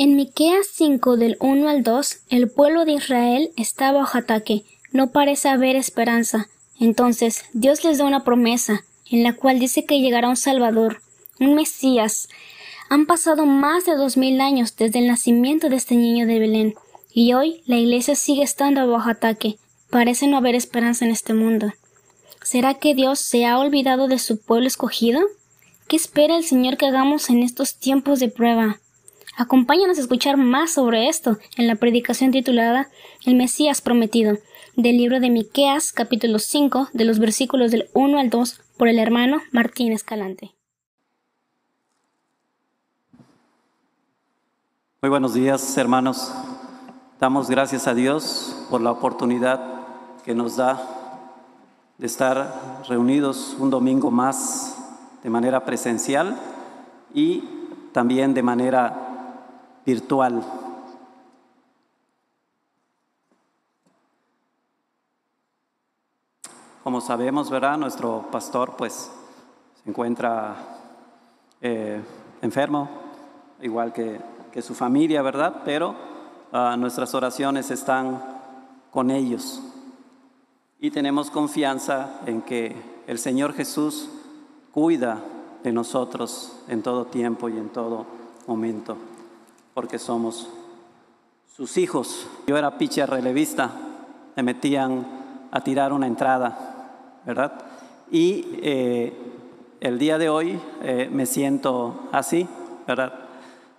En Miqueas 5 del 1 al 2, el pueblo de Israel está bajo ataque, no parece haber esperanza. Entonces, Dios les da una promesa, en la cual dice que llegará un Salvador, un Mesías. Han pasado más de dos mil años desde el nacimiento de este niño de Belén, y hoy la iglesia sigue estando bajo ataque. Parece no haber esperanza en este mundo. ¿Será que Dios se ha olvidado de su pueblo escogido? ¿Qué espera el Señor que hagamos en estos tiempos de prueba? Acompáñanos a escuchar más sobre esto en la predicación titulada El Mesías prometido, del libro de Miqueas, capítulo 5, de los versículos del 1 al 2, por el hermano Martín Escalante. Muy buenos días, hermanos. Damos gracias a Dios por la oportunidad que nos da de estar reunidos un domingo más de manera presencial y también de manera virtual. Como sabemos, ¿verdad? Nuestro pastor pues se encuentra eh, enfermo, igual que, que, su familia, ¿verdad? Pero uh, nuestras oraciones están con ellos. Y tenemos confianza en que el Señor Jesús cuida de nosotros en todo tiempo y en todo momento porque somos sus hijos. Yo era pitcher relevista, me metían a tirar una entrada, ¿verdad? Y eh, el día de hoy eh, me siento así, ¿verdad?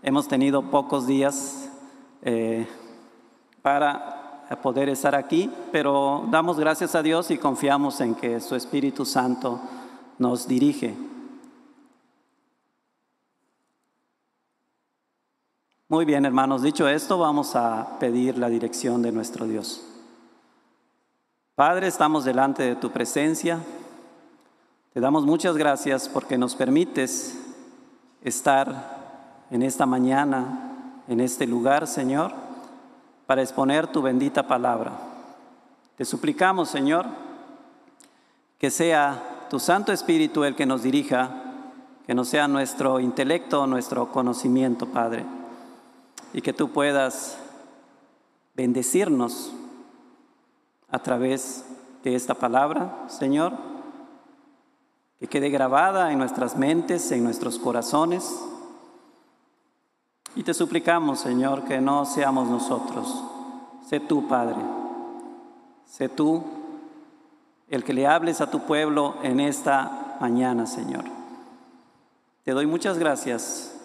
Hemos tenido pocos días eh, para poder estar aquí, pero damos gracias a Dios y confiamos en que su Espíritu Santo nos dirige. Muy bien, hermanos, dicho esto, vamos a pedir la dirección de nuestro Dios. Padre, estamos delante de tu presencia. Te damos muchas gracias porque nos permites estar en esta mañana, en este lugar, Señor, para exponer tu bendita palabra. Te suplicamos, Señor, que sea tu Santo Espíritu el que nos dirija, que no sea nuestro intelecto, nuestro conocimiento, Padre y que tú puedas bendecirnos a través de esta palabra, Señor, que quede grabada en nuestras mentes, en nuestros corazones. Y te suplicamos, Señor, que no seamos nosotros, sé tú, Padre, sé tú el que le hables a tu pueblo en esta mañana, Señor. Te doy muchas gracias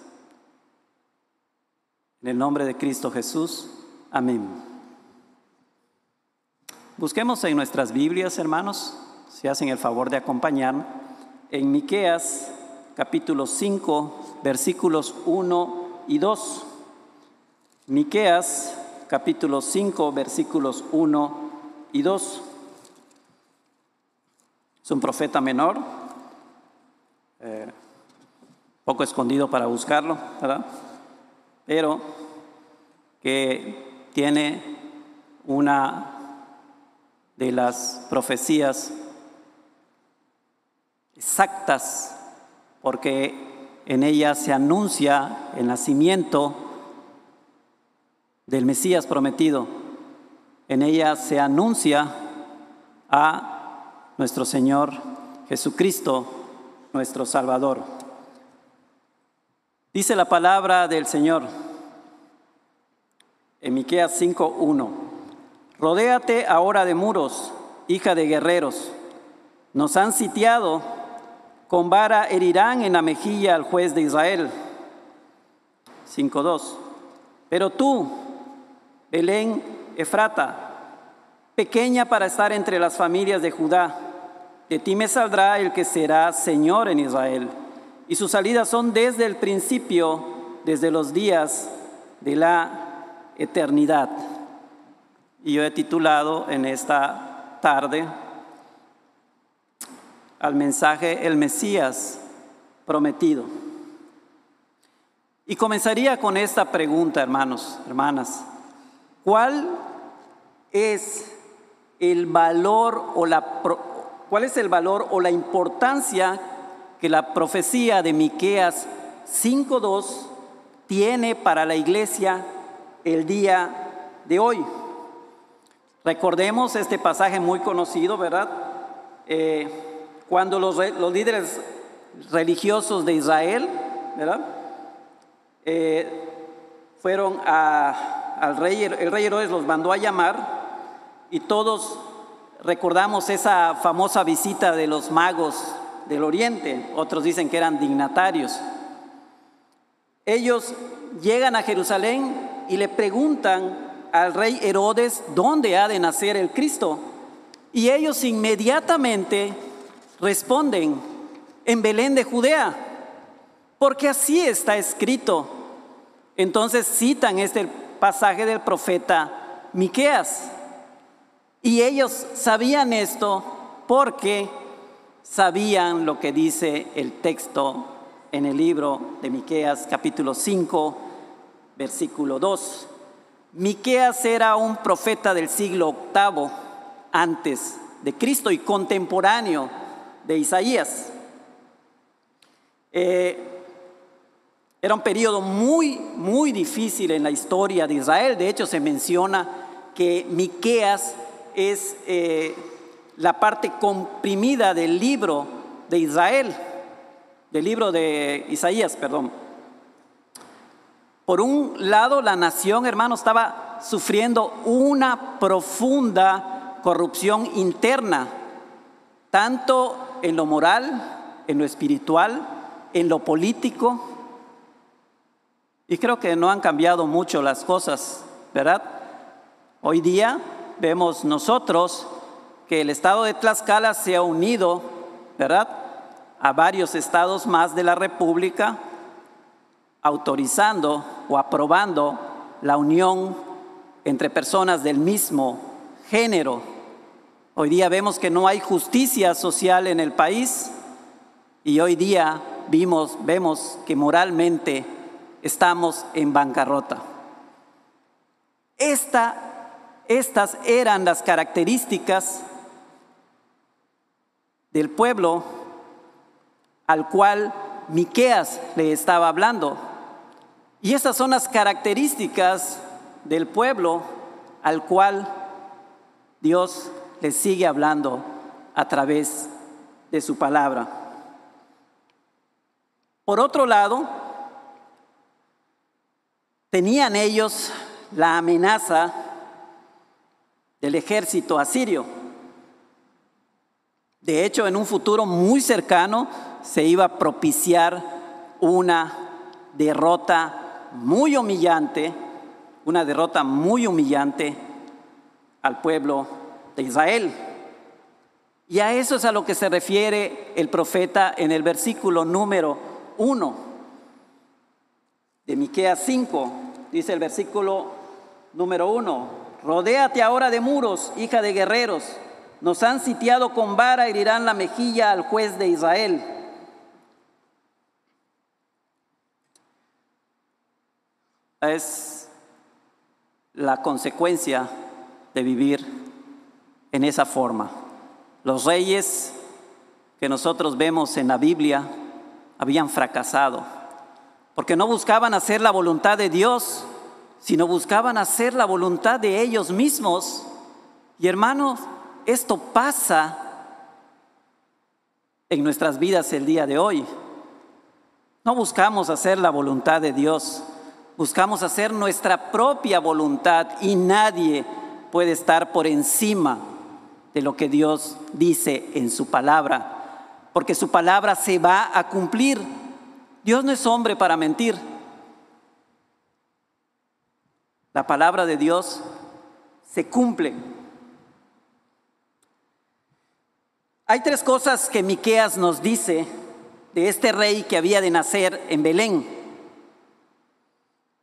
en el nombre de Cristo Jesús. Amén. Busquemos en nuestras Biblias, hermanos, si hacen el favor de acompañar, en Miqueas capítulo 5, versículos 1 y 2. Miqueas capítulo 5, versículos 1 y 2. Es un profeta menor, eh, poco escondido para buscarlo, ¿verdad? Pero que tiene una de las profecías exactas, porque en ella se anuncia el nacimiento del Mesías prometido, en ella se anuncia a nuestro Señor Jesucristo, nuestro Salvador. Dice la palabra del Señor en Miqueas 5:1. Rodéate ahora de muros, hija de guerreros. Nos han sitiado, con vara herirán en la mejilla al juez de Israel. 5:2. Pero tú, Belén Efrata, pequeña para estar entre las familias de Judá, de ti me saldrá el que será Señor en Israel y sus salidas son desde el principio, desde los días de la eternidad. Y yo he titulado en esta tarde al mensaje El Mesías prometido. Y comenzaría con esta pregunta, hermanos, hermanas. ¿Cuál es el valor o la cuál es el valor o la importancia que la profecía de Miqueas 5:2 tiene para la iglesia el día de hoy. Recordemos este pasaje muy conocido, ¿verdad? Eh, cuando los, líderes religiosos de Israel, ¿verdad? Eh, fueron al rey, el rey Herodes los mandó a llamar y todos recordamos esa famosa visita de los magos del oriente, otros dicen que eran dignatarios. Ellos llegan a Jerusalén y le preguntan al rey Herodes dónde ha de nacer el Cristo. Y ellos inmediatamente responden, en Belén de Judea, porque así está escrito. Entonces citan este pasaje del profeta Miqueas. Y ellos sabían esto porque sabían lo que dice el texto en el libro de Miqueas capítulo 5, versículo 2. Miqueas era un profeta del siglo VIII antes de Cristo y contemporáneo de Isaías. Eh, era un periodo muy, muy difícil en la historia de Israel. De hecho, se menciona que Miqueas es eh, la parte comprimida del libro de Israel, del libro de Isaías, perdón. Por un lado, la nación, hermano, estaba sufriendo una profunda corrupción interna, tanto en lo moral, en lo espiritual, en lo político. Y creo que no han cambiado mucho las cosas, ¿verdad? Hoy día vemos nosotros que el estado de Tlaxcala se ha unido, ¿verdad? A varios estados más de la República autorizando o aprobando la unión entre personas del mismo género. Hoy día vemos que no hay justicia social en el país y hoy día vimos, vemos que moralmente estamos en bancarrota. estas eran las características del pueblo al cual Miqueas le estaba hablando. Y estas son las características del pueblo al cual Dios le sigue hablando a través de su palabra. Por otro lado, tenían ellos la amenaza del ejército asirio. De hecho, en un futuro muy cercano se iba a propiciar una derrota muy humillante, una derrota muy humillante al pueblo de Israel. Y a eso es a lo que se refiere el profeta en el versículo número 1 de Miqueas 5. Dice el versículo número 1, rodéate ahora de muros, hija de guerreros. Nos han sitiado con vara y dirán la mejilla al juez de Israel. es la consecuencia de vivir en esa forma. Los reyes que nosotros vemos en la Biblia habían fracasado, porque no buscaban hacer la voluntad de Dios, sino buscaban hacer la voluntad de ellos mismos. Y hermanos, esto pasa en nuestras vidas el día de hoy. No buscamos hacer la voluntad de Dios, Buscamos hacer nuestra propia voluntad y nadie puede estar por encima de lo que Dios dice en su palabra, porque su palabra se va a cumplir. Dios no es hombre para mentir. La palabra de Dios se cumple. Hay tres cosas que Miqueas nos dice de este rey que había de nacer en Belén.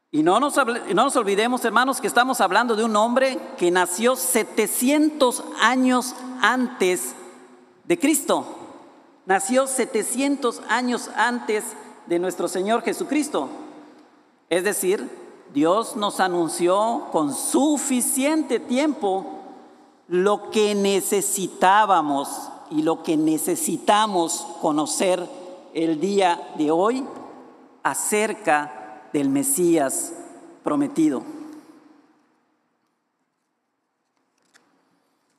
Y no nos, no nos olvidemos, hermanos, que estamos hablando de un hombre que nació 700 años antes de Cristo. Nació 700 años antes de nuestro Señor Jesucristo. Es decir, Dios nos anunció con suficiente tiempo lo que necesitábamos y lo que necesitamos conocer el día de hoy acerca del Mesías prometido.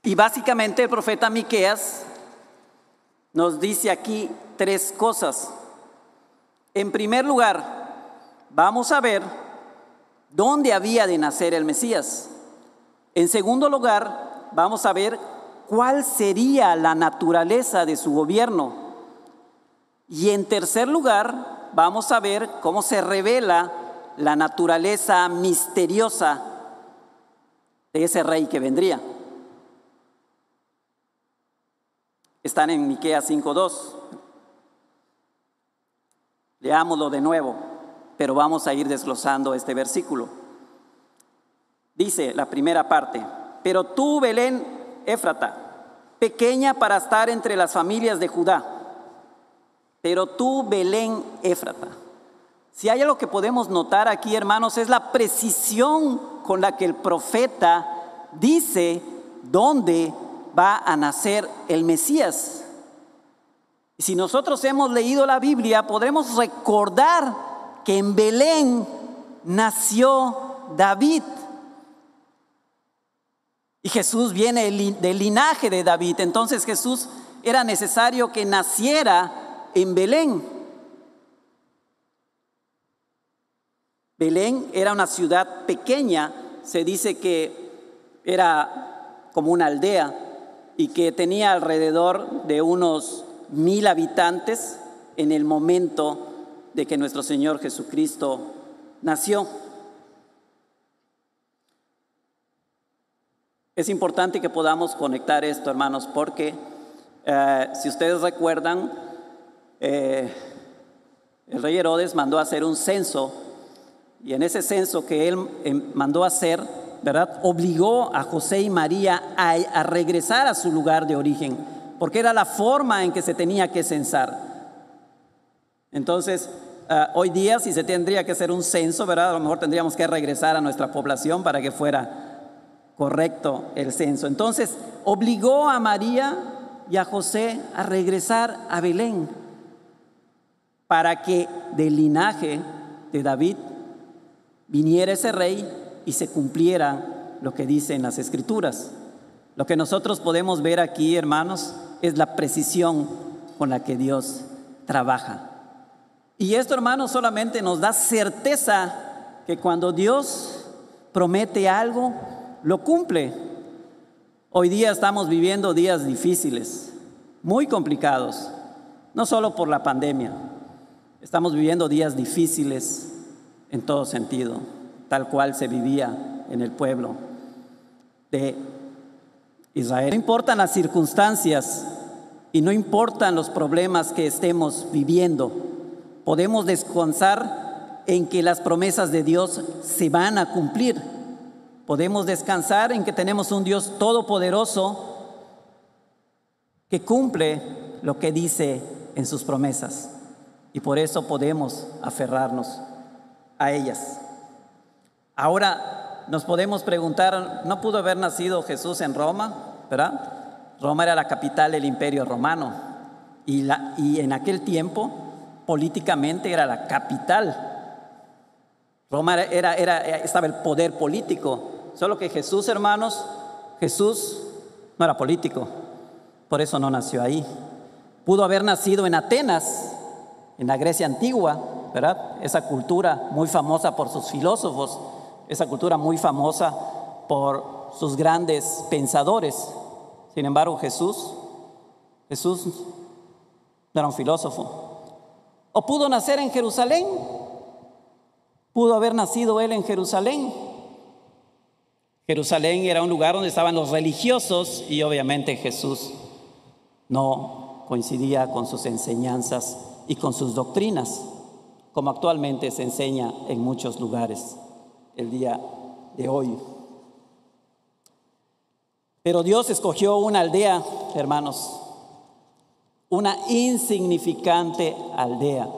Y básicamente el profeta Miqueas nos dice aquí tres cosas. En primer lugar, vamos a ver dónde había de nacer el Mesías. En segundo lugar, vamos a ver cuál sería la naturaleza de su gobierno. Y en tercer lugar, vamos a ver cómo se revela la naturaleza misteriosa de ese rey que vendría. Están en Miqueas 5:2. Leámoslo de nuevo, pero vamos a ir desglosando este versículo. Dice la primera parte, pero tú, Belén, Éfrata, pequeña para estar entre las familias de Judá, pero tú, Belén, Éfrata. Si hay algo que podemos notar aquí, hermanos, es la precisión con la que el profeta dice dónde va a nacer el Mesías. Y si nosotros hemos leído la Biblia, podremos recordar que en Belén nació David. Y Jesús viene del linaje de David. Entonces Jesús era necesario que naciera en Belén. Belén era una ciudad pequeña, se dice que era como una aldea, y que tenía alrededor de unos mil habitantes en el momento de que nuestro Señor Jesucristo nació. Es importante que podamos conectar esto, hermanos, porque eh, si ustedes recuerdan, eh, el rey Herodes mandó a hacer un censo y en ese censo que él em, mandó hacer, ¿verdad? Obligó a José y María a, regresar a su lugar de origen, porque era la forma en que se tenía que censar. Entonces, ah, hoy día si se tendría que hacer un censo, ¿verdad? A lo mejor tendríamos que regresar a nuestra población para que fuera correcto el censo. Entonces, obligó a María y a José a regresar a Belén para que del linaje de David viniera ese rey y se cumpliera lo que dicen las escrituras. Lo que nosotros podemos ver aquí, hermanos, es la precisión con la que Dios trabaja. Y esto, hermanos, solamente nos da certeza que cuando Dios promete algo, lo cumple. Hoy día estamos viviendo días difíciles, muy complicados, no solo por la pandemia, estamos viviendo días difíciles en todo sentido tal cual se vivía en el pueblo de Israel. No importan las circunstancias y no importan los problemas que estemos viviendo, podemos descansar en que las promesas de Dios se van a cumplir. Podemos descansar en que tenemos un Dios todopoderoso que cumple lo que dice en sus promesas. Y por eso podemos aferrarnos a ellas. Ahora nos podemos preguntar, ¿no pudo haber nacido Jesús en Roma? ¿Verdad? Roma era la capital del imperio romano y, la, y en aquel tiempo políticamente era la capital. Roma era, era, estaba el poder político, solo que Jesús, hermanos, Jesús no era político, por eso no nació ahí. Pudo haber nacido en Atenas, en la Grecia antigua, ¿verdad? Esa cultura muy famosa por sus filósofos, esa cultura muy famosa por sus grandes pensadores. Sin embargo, Jesús, Jesús no era un filósofo. O pudo nacer en Jerusalén. Pudo haber nacido él en Jerusalén. Jerusalén era un lugar donde estaban los religiosos y obviamente Jesús no coincidía con sus enseñanzas y con sus doctrinas, como actualmente se enseña en muchos lugares el día de hoy. Pero Dios escogió una aldea, hermanos, una insignificante aldea.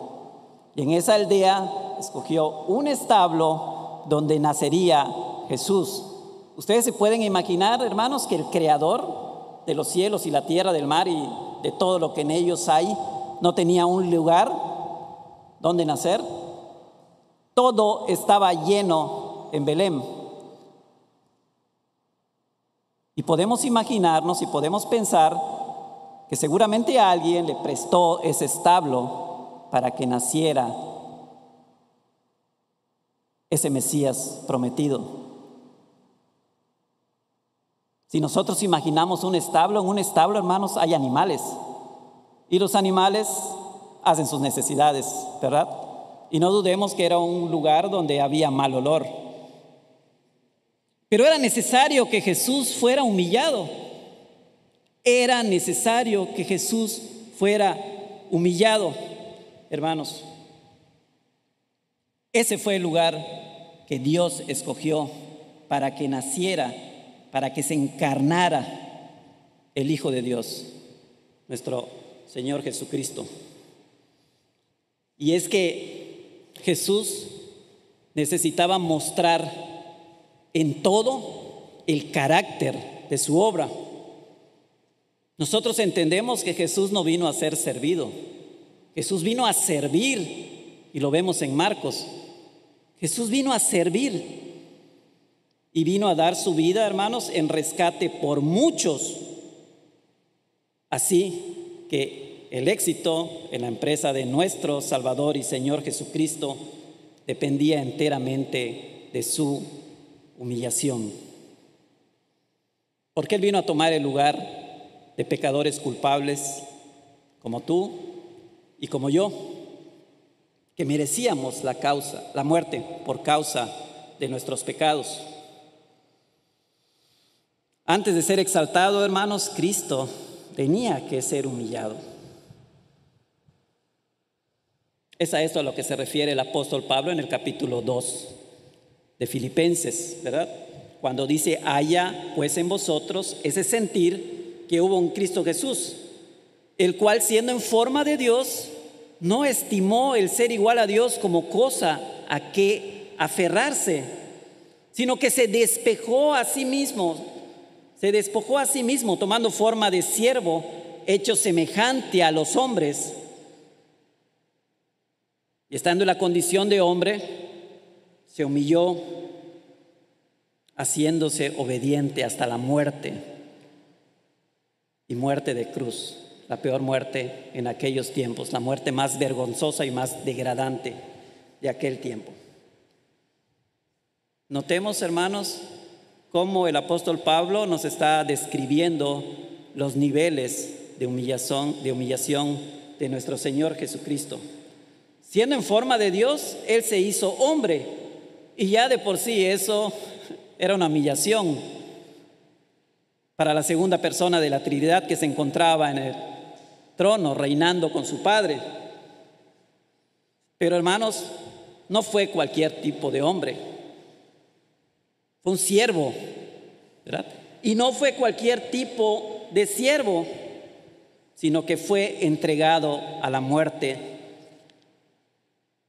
Y en esa aldea escogió un establo donde nacería Jesús. Ustedes se pueden imaginar, hermanos, que el creador de los cielos y la tierra, del mar y de todo lo que en ellos hay, no tenía un lugar donde nacer. todo estaba lleno en Belén. Y podemos imaginarnos y podemos pensar que seguramente alguien le prestó ese establo para que naciera ese Mesías prometido. Si nosotros imaginamos un establo, en un establo, hermanos, hay animales. Y los animales hacen sus necesidades, ¿verdad? Y no dudemos que era un lugar donde había mal olor. Pero era necesario que Jesús fuera humillado. Era necesario que Jesús fuera humillado, hermanos. Ese fue el lugar que Dios escogió para que naciera, para que se encarnara el Hijo de Dios, nuestro Señor Jesucristo. Y es que Jesús necesitaba mostrar en todo el carácter de su obra. Nosotros entendemos que Jesús no vino a ser servido, Jesús vino a servir, y lo vemos en Marcos. Jesús vino a servir y vino a dar su vida, hermanos, en rescate por muchos. Así que el éxito en la empresa de nuestro Salvador y Señor Jesucristo dependía enteramente de su humillación. Porque Él vino a tomar el lugar de pecadores culpables como tú y como yo, que merecíamos la causa, la muerte por causa de nuestros pecados. Antes de ser exaltado, hermanos, Cristo tenía que ser humillado. Es a esto a lo que se refiere el apóstol Pablo en el capítulo 2 de Filipenses, ¿verdad? Cuando dice, haya pues en vosotros ese sentir que hubo un Cristo Jesús, el cual siendo en forma de Dios, no estimó el ser igual a Dios como cosa a que aferrarse, sino que se despejó a sí mismo, se despojó a sí mismo tomando forma de siervo, hecho semejante a los hombres y estando en la condición de hombre, se humilló haciéndose obediente hasta la muerte y muerte de cruz, la peor muerte en aquellos tiempos, la muerte más vergonzosa y más degradante de aquel tiempo. Notemos, hermanos, cómo el apóstol Pablo nos está describiendo los niveles de humillación, de nuestro Señor Jesucristo. Siendo en forma de Dios, Él se hizo hombre. Y ya de por sí eso era una humillación para la segunda persona de la Trinidad que se encontraba en el trono reinando con su Padre. Pero hermanos, no fue cualquier tipo de hombre. Fue un siervo, ¿verdad? Y no fue cualquier tipo de siervo, sino que fue entregado a la muerte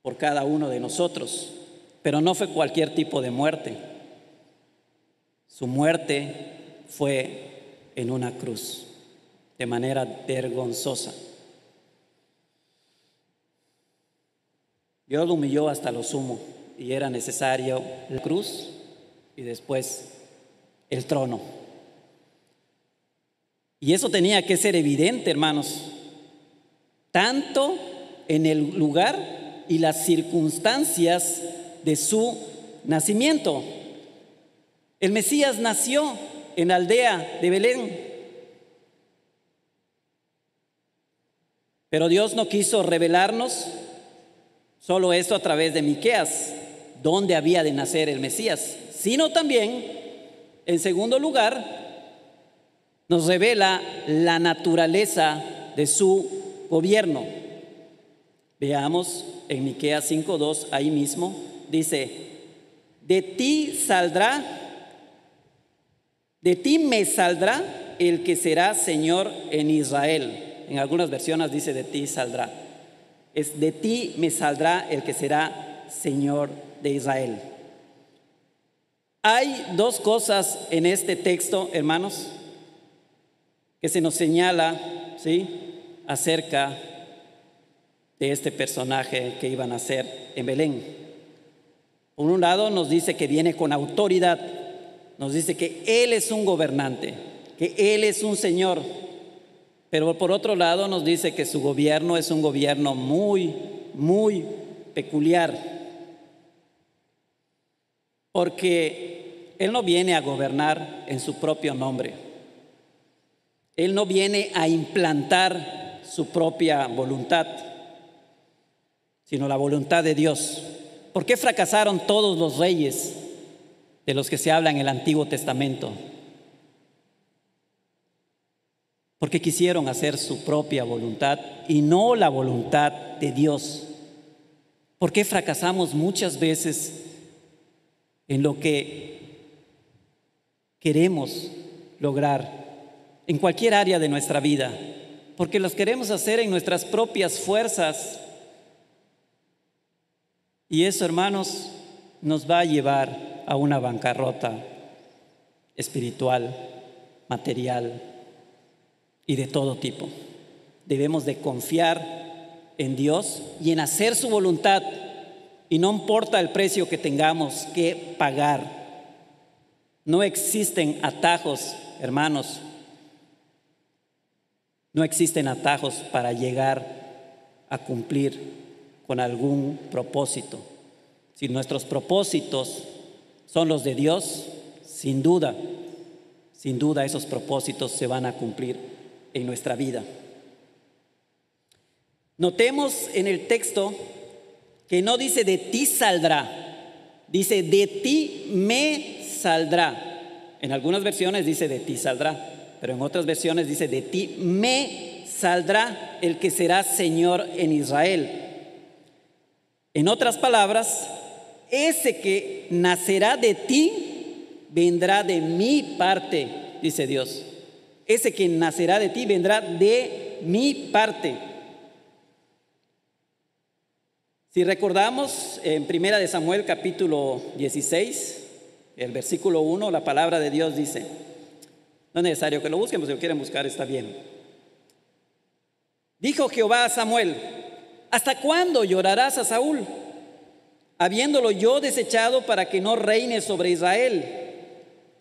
por cada uno de nosotros, pero no fue cualquier tipo de muerte. Su muerte fue en una cruz, de manera vergonzosa. Dios lo humilló hasta lo sumo y era necesario la cruz y después el trono. Y eso tenía que ser evidente, hermanos, tanto en el lugar y las circunstancias de su nacimiento. El Mesías nació en la aldea de Belén. Pero Dios no quiso revelarnos solo esto a través de Miqueas, donde había de nacer el Mesías, sino también, en segundo lugar, nos revela la naturaleza de su gobierno. Veamos en Miqueas 5:2 ahí mismo dice, "De ti saldrá de ti me saldrá el que será Señor en Israel." En algunas versiones dice, "De ti saldrá." Es de ti me saldrá el que será Señor de Israel. Hay dos cosas en este texto, hermanos, que se nos señala, ¿sí? acerca de este personaje que iban a ser en Belén. Por un lado nos dice que viene con autoridad, nos dice que Él es un gobernante, que Él es un Señor, pero por otro lado nos dice que su gobierno es un gobierno muy, muy peculiar, porque Él no viene a gobernar en su propio nombre, Él no viene a implantar su propia voluntad, sino la voluntad de Dios. ¿Por qué fracasaron todos los reyes de los que se habla en el Antiguo Testamento? Porque quisieron hacer su propia voluntad y no la voluntad de Dios. ¿Por qué fracasamos muchas veces en lo que queremos lograr en cualquier área de nuestra vida? Porque los queremos hacer en nuestras propias fuerzas y eso, hermanos, nos va a llevar a una bancarrota espiritual, material y de todo tipo. Debemos de confiar en Dios y en hacer su voluntad y no importa el precio que tengamos que pagar. No existen atajos, hermanos. No existen atajos para llegar a cumplir con algún propósito. Si nuestros propósitos son los de Dios, sin duda, sin duda esos propósitos se van a cumplir en nuestra vida. Notemos en el texto que no dice de ti saldrá, dice de ti me saldrá. En algunas versiones dice de ti saldrá, pero en otras versiones dice de ti me saldrá el que será Señor en Israel. En otras palabras, ese que nacerá de ti vendrá de mi parte, dice Dios. Ese que nacerá de ti vendrá de mi parte. Si recordamos en Primera de Samuel capítulo 16, el versículo 1, la palabra de Dios dice, no es necesario que lo busquen, pues si lo quieren buscar está bien. Dijo Jehová a Samuel, ¿Hasta cuándo llorarás a Saúl? Habiéndolo yo desechado para que no reine sobre Israel.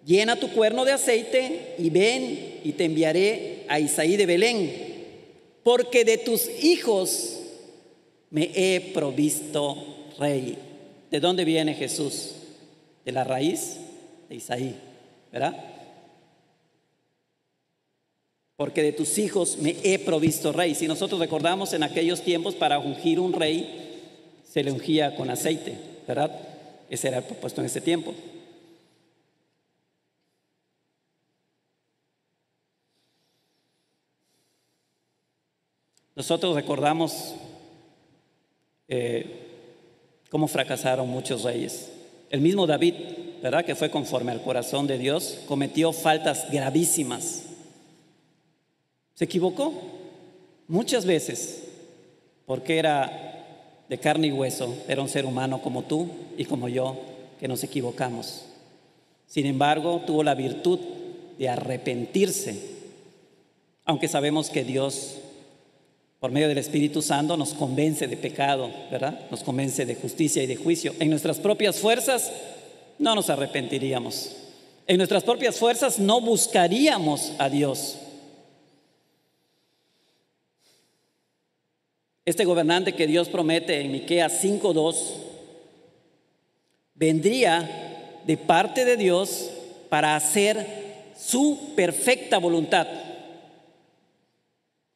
Llena tu cuerno de aceite y ven y te enviaré a Isaí de Belén, porque de tus hijos me he provisto rey. ¿De dónde viene Jesús? De la raíz de Isaí, ¿verdad? porque de tus hijos me he provisto rey. Si nosotros recordamos en aquellos tiempos, para ungir un rey, se le ungía con aceite, ¿verdad? Ese era el propuesto en ese tiempo. Nosotros recordamos eh, cómo fracasaron muchos reyes. El mismo David, ¿verdad? Que fue conforme al corazón de Dios, cometió faltas gravísimas se equivocó muchas veces porque era de carne y hueso, era un ser humano como tú y como yo, que nos equivocamos. Sin embargo, tuvo la virtud de arrepentirse, aunque sabemos que Dios, por medio del Espíritu Santo, nos convence de pecado, ¿verdad? Nos convence de justicia y de juicio. En nuestras propias fuerzas no nos arrepentiríamos. En nuestras propias fuerzas no buscaríamos a Dios. Este gobernante que Dios promete en Miqueas 5:2 vendría de parte de Dios para hacer su perfecta voluntad.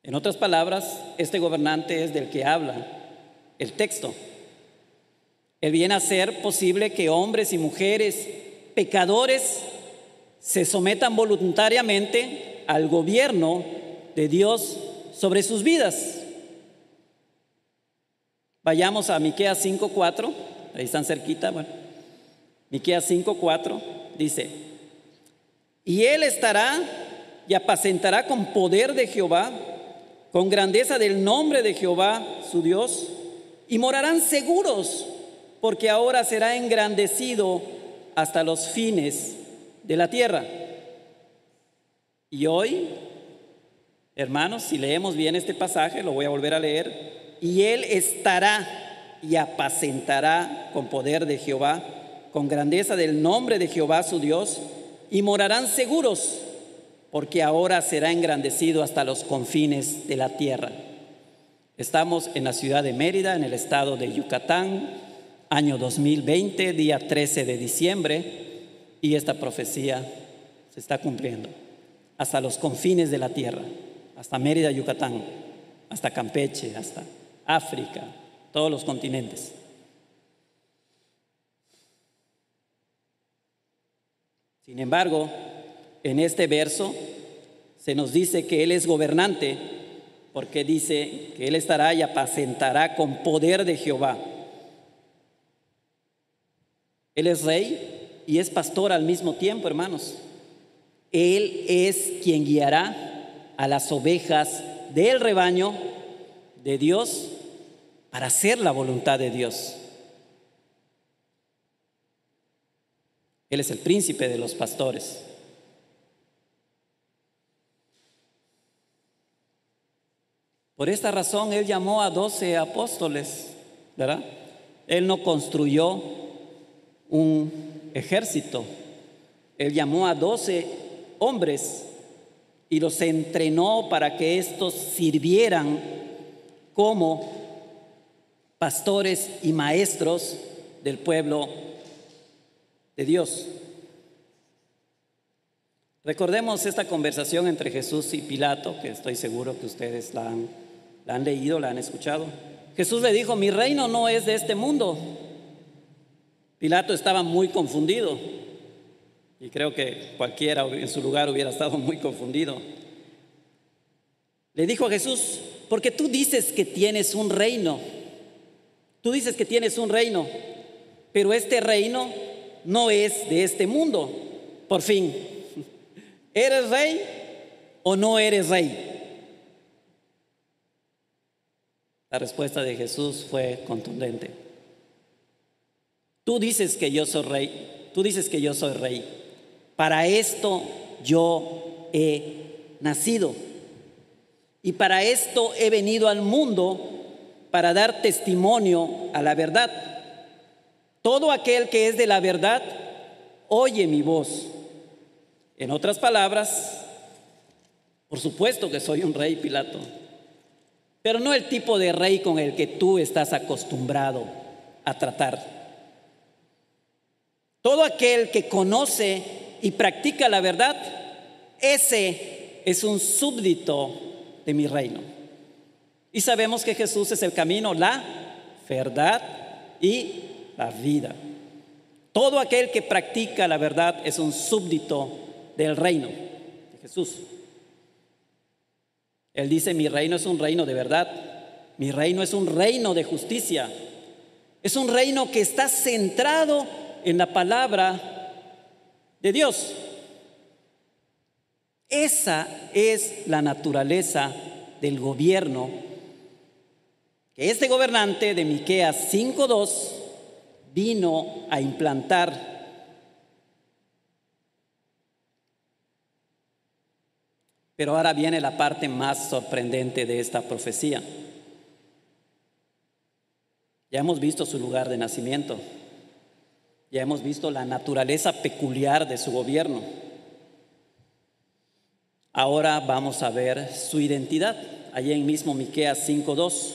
En otras palabras, este gobernante es del que habla el texto. Él viene a hacer posible que hombres y mujeres pecadores se sometan voluntariamente al gobierno de Dios sobre sus vidas. Vayamos a Miqueas 5:4, ahí están cerquita, bueno. Miqueas 5:4 dice: "Y él estará y apacentará con poder de Jehová, con grandeza del nombre de Jehová, su Dios, y morarán seguros, porque ahora será engrandecido hasta los fines de la tierra." Y hoy, hermanos, si leemos bien este pasaje, lo voy a volver a leer, y Él estará y apacentará con poder de Jehová, con grandeza del nombre de Jehová su Dios, y morarán seguros, porque ahora será engrandecido hasta los confines de la tierra. Estamos en la ciudad de Mérida, en el estado de Yucatán, año 2020, día 13 de diciembre, y esta profecía se está cumpliendo hasta los confines de la tierra, hasta Mérida, Yucatán, hasta Campeche, hasta África, todos los continentes. Sin embargo, en este verso se nos dice que Él es gobernante, porque dice que Él estará y apacentará con poder de Jehová. Él es rey y es pastor al mismo tiempo, hermanos. Él es quien guiará a las ovejas del rebaño de Dios para hacer la voluntad de Dios. Él es el príncipe de los pastores. Por esta razón Él llamó a doce apóstoles, ¿verdad? Él no construyó un ejército. Él llamó a doce hombres y los entrenó para que estos sirvieran como pastores y maestros del pueblo de Dios. Recordemos esta conversación entre Jesús y Pilato, que estoy seguro que ustedes la han, la han leído, la han escuchado. Jesús le dijo, mi reino no es de este mundo. Pilato estaba muy confundido y creo que cualquiera en su lugar hubiera estado muy confundido. Le dijo a Jesús, porque tú dices que tienes un reino, tú dices que tienes un reino, pero este reino no es de este mundo. Por fin, ¿eres rey o no eres rey? La respuesta de Jesús fue contundente. Tú dices que yo soy rey, tú dices que yo soy rey. Para esto yo he nacido. Y para esto he venido al mundo para dar testimonio a la verdad. Todo aquel que es de la verdad, oye mi voz. En otras palabras, por supuesto que soy un rey, Pilato, pero no el tipo de rey con el que tú estás acostumbrado a tratar. Todo aquel que conoce y practica la verdad, ese es un súbdito de mi reino. Y sabemos que Jesús es el camino, la verdad y la vida. Todo aquel que practica la verdad es un súbdito del reino de Jesús. Él dice, mi reino es un reino de verdad, mi reino es un reino de justicia, es un reino que está centrado en la palabra de Dios. Esa es la naturaleza del gobierno que este gobernante de Miqueas 5:2 vino a implantar. Pero ahora viene la parte más sorprendente de esta profecía. Ya hemos visto su lugar de nacimiento. Ya hemos visto la naturaleza peculiar de su gobierno. Ahora vamos a ver su identidad. Allí en mismo Miqueas 5:2.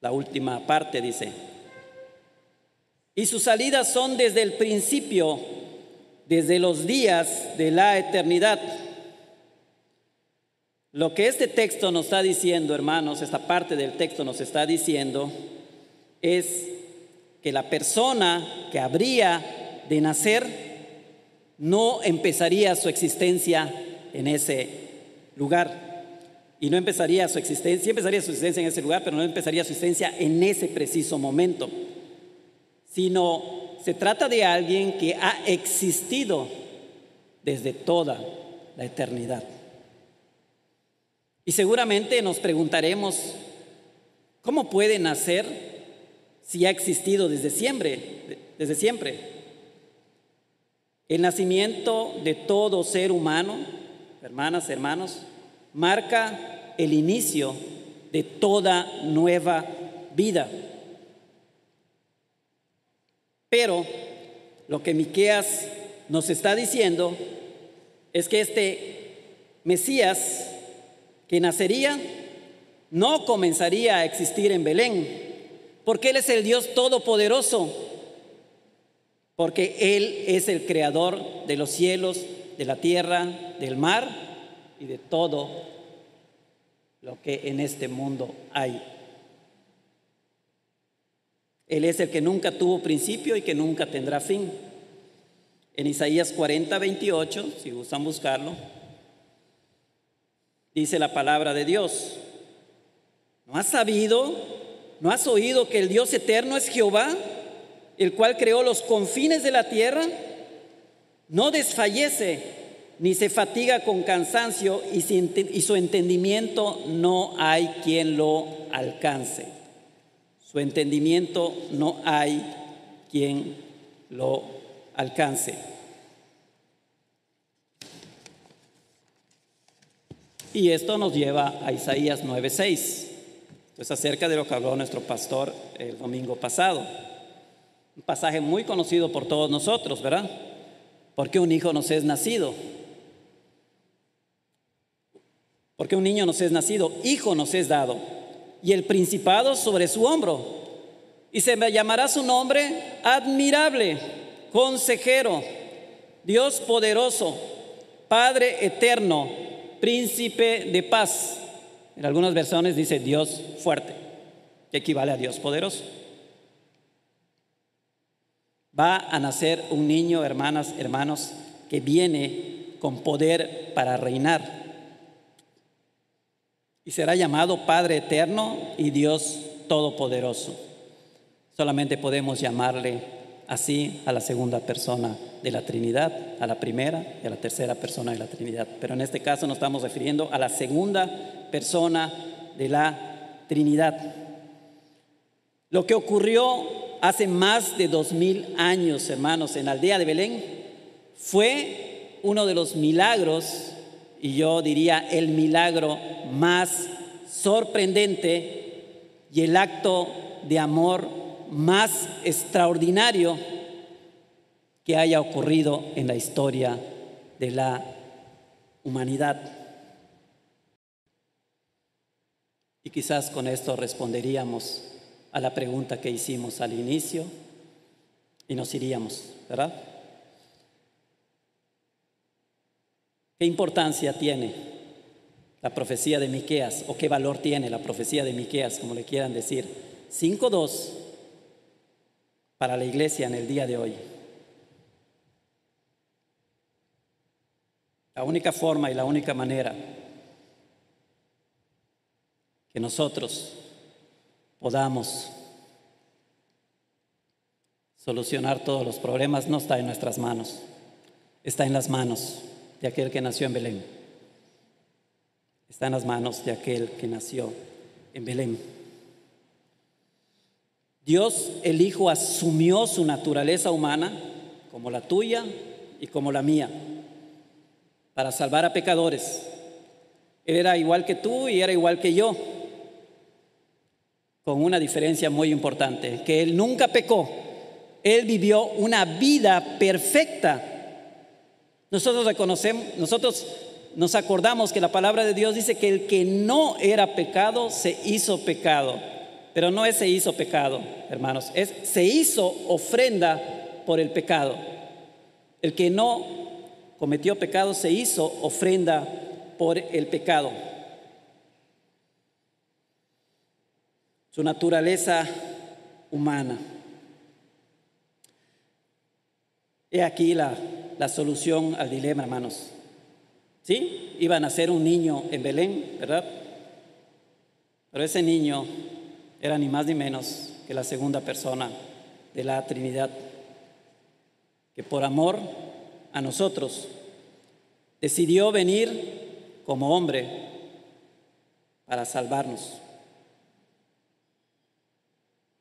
La última parte dice: y sus salidas son desde el principio, desde los días de la eternidad. Lo que este texto nos está diciendo, hermanos, esta parte del texto nos está diciendo, es que la persona que habría de nacer no empezaría su existencia en ese lugar. Y no empezaría su existencia, sí empezaría su existencia en ese lugar, pero no empezaría su existencia en ese preciso momento sino se trata de alguien que ha existido desde toda la eternidad. Y seguramente nos preguntaremos, ¿cómo puede nacer si ha existido desde siempre? Desde siempre. El nacimiento de todo ser humano, hermanas, hermanos, marca el inicio de toda nueva vida. Pero lo que Miqueas nos está diciendo es que este Mesías que nacería no comenzaría a existir en Belén, porque Él es el Dios todopoderoso, porque Él es el creador de los cielos, de la tierra, del mar y de todo lo que en este mundo hay. Él es el que nunca tuvo principio y que nunca tendrá fin. En Isaías 40, 28, si gustan buscarlo, dice la palabra de Dios. ¿No has sabido, no has oído que el Dios eterno es Jehová, el cual creó los confines de la tierra? No desfallece ni se fatiga con cansancio y su entendimiento no hay quien lo alcance. Su entendimiento no hay quien lo alcance. Y esto nos lleva a Isaías 9:6. Es acerca de lo que habló nuestro pastor el domingo pasado. Un pasaje muy conocido por todos nosotros, ¿verdad? Porque un hijo nos es nacido. Porque un niño nos es nacido, hijo nos es dado, y el principado sobre su hombro. Y se llamará su nombre admirable, consejero, Dios poderoso, Padre eterno, príncipe de paz. En algunas versiones dice Dios fuerte, que equivale a Dios poderoso. Va a nacer un niño, hermanas, hermanos, que viene con poder para reinar y será llamado Padre Eterno y Dios Todopoderoso. Solamente podemos llamarle así a la segunda persona de la Trinidad, a la primera y a la tercera persona de la Trinidad. Pero en este caso nos estamos refiriendo a la segunda persona de la Trinidad. Lo que ocurrió hace más de dos mil años, hermanos, en la aldea de Belén, fue uno de los milagros y yo diría el milagro más sorprendente y el acto de amor más extraordinario que haya ocurrido en la historia de la humanidad. Y quizás con esto responderíamos a la pregunta que hicimos al inicio y nos iríamos, ¿verdad? ¿Qué importancia tiene la profecía de Miqueas o qué valor tiene la profecía de Miqueas, como le quieran decir? 5.2 para la iglesia en el día de hoy. La única forma y la única manera que nosotros podamos solucionar todos los problemas no está en nuestras manos, está en las manos de aquel que nació en Belén. Está en las manos de aquel que nació en Belén. Dios el Hijo asumió su naturaleza humana como la tuya y como la mía para salvar a pecadores. Él era igual que tú y era igual que yo, con una diferencia muy importante, que Él nunca pecó. Él vivió una vida perfecta nosotros reconocemos, nosotros nos acordamos que la palabra de Dios dice que el que no era pecado se hizo pecado. Pero no es se hizo pecado, hermanos, es se hizo ofrenda por el pecado. El que no cometió pecado se hizo ofrenda por el pecado. Su naturaleza humana. He aquí la la solución al dilema, hermanos. ¿Sí? Iba a nacer un niño en Belén, ¿verdad? Pero ese niño era ni más ni menos que la segunda persona de la Trinidad, que por amor a nosotros decidió venir como hombre para salvarnos.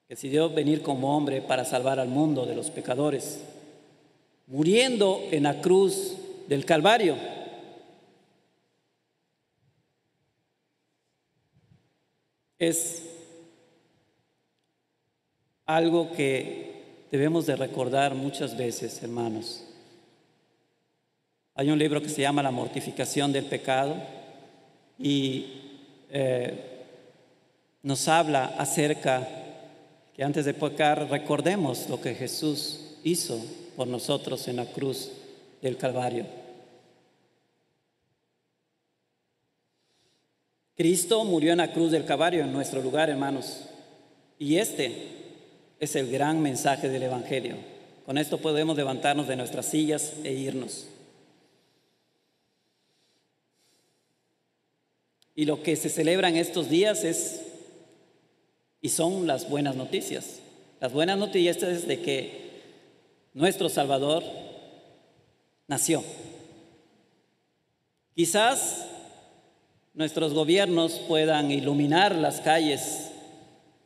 Decidió venir como hombre para salvar al mundo de los pecadores muriendo en la cruz del Calvario. Es algo que debemos de recordar muchas veces, hermanos. Hay un libro que se llama La mortificación del pecado y eh, nos habla acerca que antes de pecar recordemos lo que Jesús hizo por nosotros en la cruz del Calvario. Cristo murió en la cruz del Calvario en nuestro lugar, hermanos. Y este es el gran mensaje del Evangelio. Con esto podemos levantarnos de nuestras sillas e irnos. Y lo que se celebra en estos días es, y son las buenas noticias. Las buenas noticias es de que nuestro Salvador nació. Quizás nuestros gobiernos puedan iluminar las calles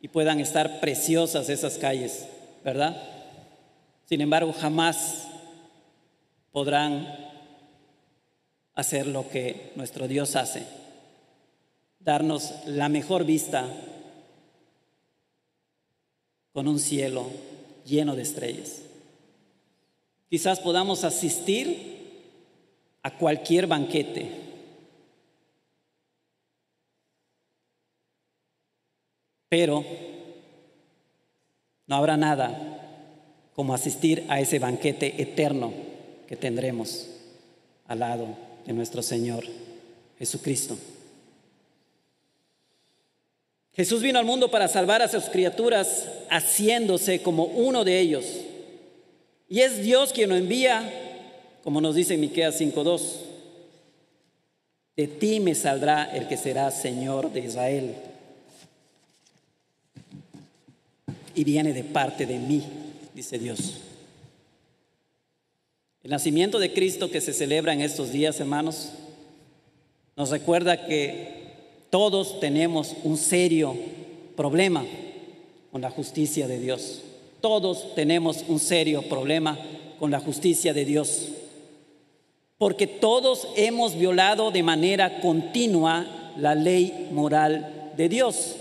y puedan estar preciosas esas calles, ¿verdad? Sin embargo, jamás podrán hacer lo que nuestro Dios hace, darnos la mejor vista con un cielo lleno de estrellas. Quizás podamos asistir a cualquier banquete. Pero no habrá nada como asistir a ese banquete eterno que tendremos al lado de nuestro Señor Jesucristo. Jesús vino al mundo para salvar a sus criaturas haciéndose como uno de ellos. Y es Dios quien lo envía, como nos dice Miqueas 5:2. De ti me saldrá el que será Señor de Israel. Y viene de parte de mí, dice Dios. El nacimiento de Cristo que se celebra en estos días, hermanos, nos recuerda que todos tenemos un serio problema con la justicia de Dios. Todos tenemos un serio problema con la justicia de Dios. Porque todos hemos violado de manera continua la ley moral de Dios.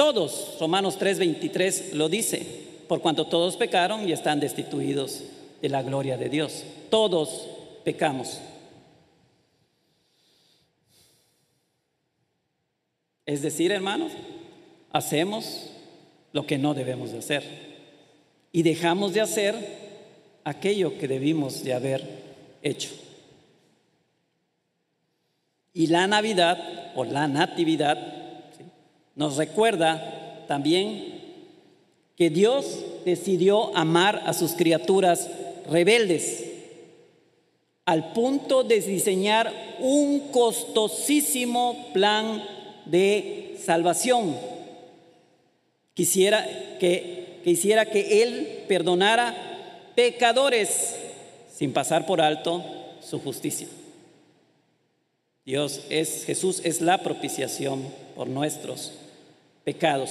Todos, Romanos 3:23 lo dice, por cuanto todos pecaron y están destituidos de la gloria de Dios. Todos pecamos. Es decir, hermanos, hacemos lo que no debemos de hacer y dejamos de hacer aquello que debimos de haber hecho. Y la Navidad o la Natividad nos recuerda también que Dios decidió amar a sus criaturas rebeldes al punto de diseñar un costosísimo plan de salvación. Quisiera que, quisiera que Él perdonara pecadores sin pasar por alto su justicia. Dios es, Jesús es la propiciación por nuestros pecados.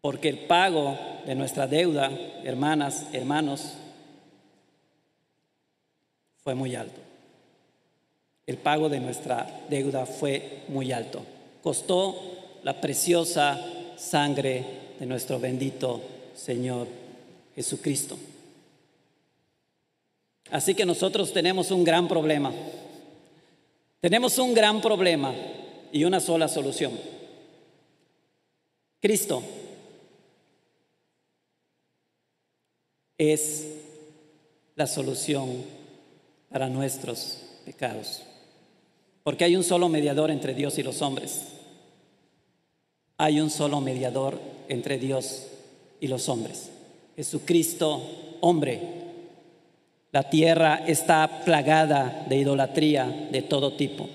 Porque el pago de nuestra deuda, hermanas, hermanos, fue muy alto. El pago de nuestra deuda fue muy alto. Costó la preciosa sangre de nuestro bendito Señor Jesucristo. Así que nosotros tenemos un gran problema. Tenemos un gran problema y una sola solución. Cristo es la solución para nuestros pecados. Porque hay un solo mediador entre Dios y los hombres. Hay un solo mediador entre Dios y los hombres. Jesucristo, hombre. La tierra está plagada de idolatría de todo tipo.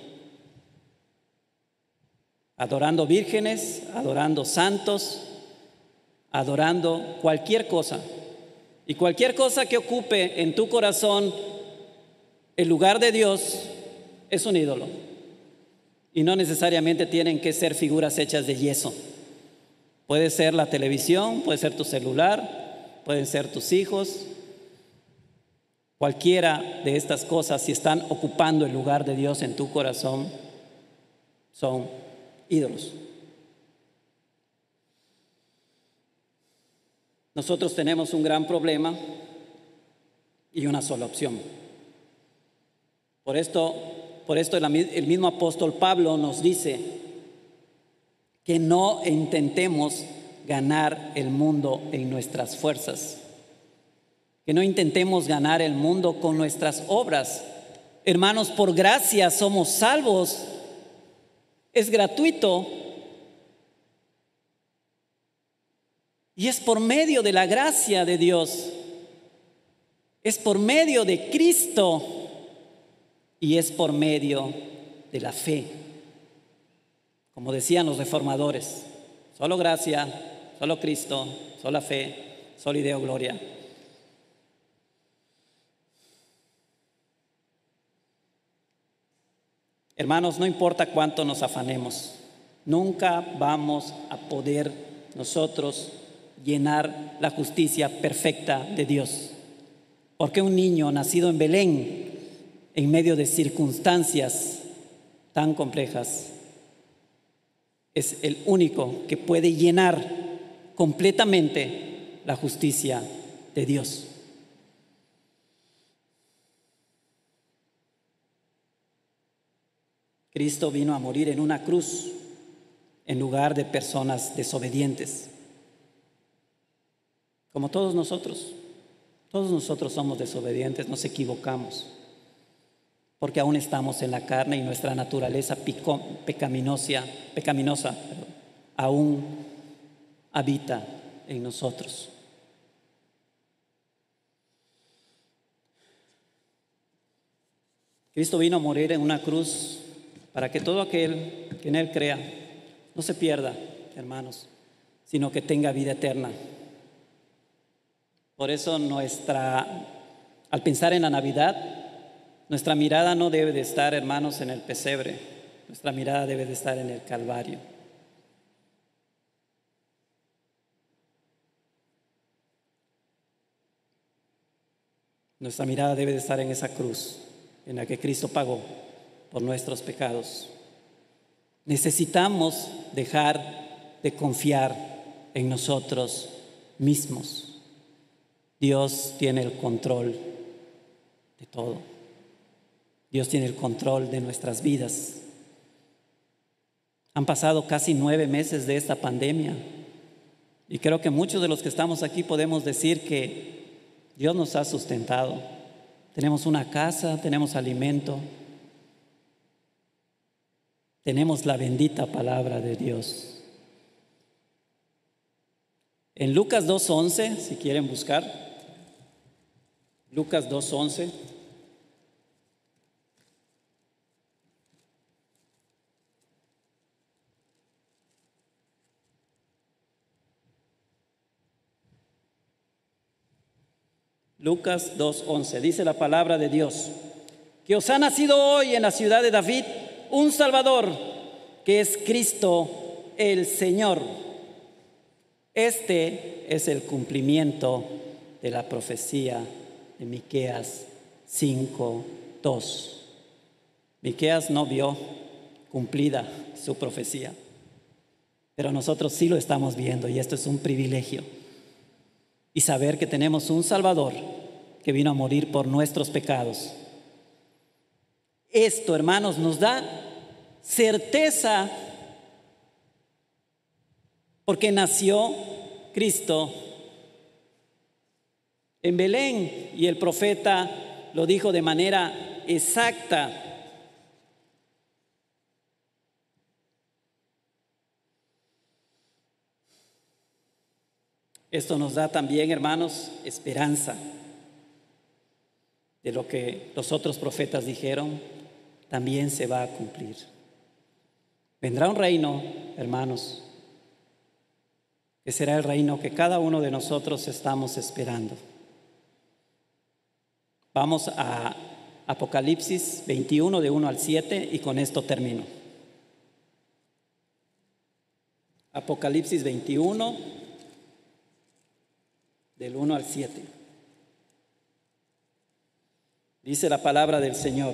Adorando vírgenes, adorando santos, adorando cualquier cosa. Y cualquier cosa que ocupe en tu corazón el lugar de Dios es un ídolo. Y no necesariamente tienen que ser figuras hechas de yeso. Puede ser la televisión, puede ser tu celular, pueden ser tus hijos. Cualquiera de estas cosas, si están ocupando el lugar de Dios en tu corazón, son ídolos. nosotros tenemos un gran problema y una sola opción. Por esto, por esto el mismo apóstol Pablo nos dice que no intentemos ganar el mundo en nuestras fuerzas, que no intentemos ganar el mundo con nuestras obras. Hermanos, por gracia somos salvos, es gratuito. Y es por medio de la gracia de Dios, es por medio de Cristo y es por medio de la fe. Como decían los reformadores, solo gracia, solo Cristo, solo fe, solo ideo gloria. Hermanos, no importa cuánto nos afanemos, nunca vamos a poder nosotros llenar la justicia perfecta de Dios. Porque un niño nacido en Belén, en medio de circunstancias tan complejas, es el único que puede llenar completamente la justicia de Dios. Cristo vino a morir en una cruz en lugar de personas desobedientes, como todos nosotros. Todos nosotros somos desobedientes, nos equivocamos, porque aún estamos en la carne y nuestra naturaleza pecaminosa, pecaminosa aún habita en nosotros. Cristo vino a morir en una cruz para que todo aquel que en Él crea no se pierda, hermanos, sino que tenga vida eterna. Por eso nuestra, al pensar en la Navidad, nuestra mirada no debe de estar, hermanos, en el pesebre, nuestra mirada debe de estar en el Calvario. Nuestra mirada debe de estar en esa cruz en la que Cristo pagó por nuestros pecados. Necesitamos dejar de confiar en nosotros mismos. Dios tiene el control de todo. Dios tiene el control de nuestras vidas. Han pasado casi nueve meses de esta pandemia y creo que muchos de los que estamos aquí podemos decir que Dios nos ha sustentado. Tenemos una casa, tenemos alimento, tenemos la bendita palabra de Dios. En Lucas 2.11, si quieren buscar, Lucas 2.11. Lucas 2.11, dice la palabra de Dios, que os ha nacido hoy en la ciudad de David un Salvador, que es Cristo el Señor. Este es el cumplimiento de la profecía de Miqueas 5:2. Miqueas no vio cumplida su profecía, pero nosotros sí lo estamos viendo y esto es un privilegio. Y saber que tenemos un Salvador que vino a morir por nuestros pecados esto, hermanos, nos da certeza porque nació Cristo en Belén y el profeta lo dijo de manera exacta. Esto nos da también, hermanos, esperanza de lo que los otros profetas dijeron, también se va a cumplir. Vendrá un reino, hermanos, que será el reino que cada uno de nosotros estamos esperando. Vamos a Apocalipsis 21 de 1 al 7 y con esto termino. Apocalipsis 21 del 1 al 7. Dice la palabra del Señor.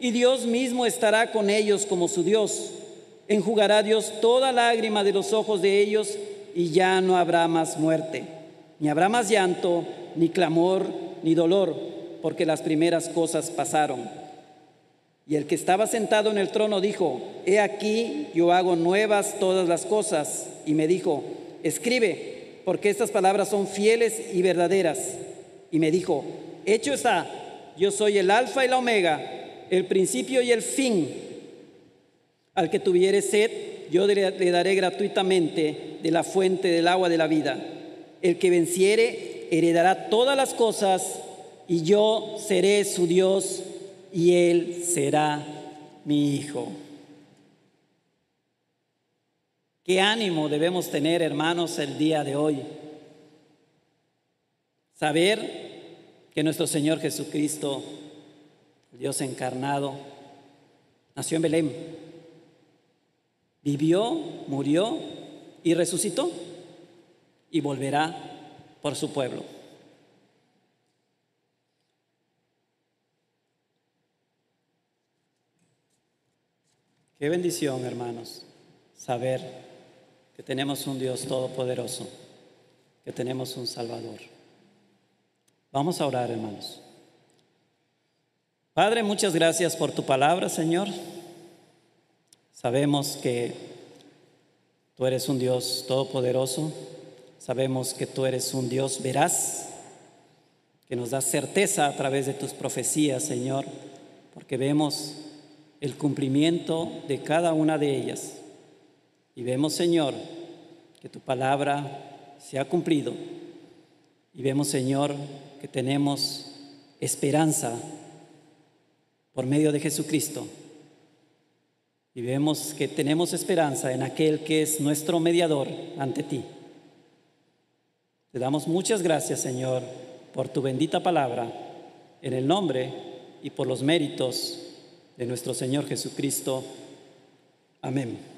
y Dios mismo estará con ellos como su Dios. Enjugará Dios toda lágrima de los ojos de ellos y ya no habrá más muerte, ni habrá más llanto, ni clamor, ni dolor, porque las primeras cosas pasaron. Y el que estaba sentado en el trono dijo, He aquí, yo hago nuevas todas las cosas. Y me dijo, Escribe, porque estas palabras son fieles y verdaderas. Y me dijo, Hecho está, yo soy el alfa y la omega el principio y el fin. Al que tuviere sed, yo le daré gratuitamente de la fuente del agua de la vida. El que venciere heredará todas las cosas y yo seré su Dios y él será mi hijo. ¿Qué ánimo debemos tener, hermanos, el día de hoy? Saber que nuestro Señor Jesucristo Dios encarnado, nació en Belén, vivió, murió y resucitó y volverá por su pueblo. Qué bendición, hermanos, saber que tenemos un Dios todopoderoso, que tenemos un Salvador. Vamos a orar, hermanos. Padre, muchas gracias por tu palabra, Señor. Sabemos que tú eres un Dios todopoderoso. Sabemos que tú eres un Dios veraz, que nos da certeza a través de tus profecías, Señor, porque vemos el cumplimiento de cada una de ellas. Y vemos, Señor, que tu palabra se ha cumplido. Y vemos, Señor, que tenemos esperanza por medio de Jesucristo. Y vemos que tenemos esperanza en aquel que es nuestro mediador ante ti. Te damos muchas gracias, Señor, por tu bendita palabra, en el nombre y por los méritos de nuestro Señor Jesucristo. Amén.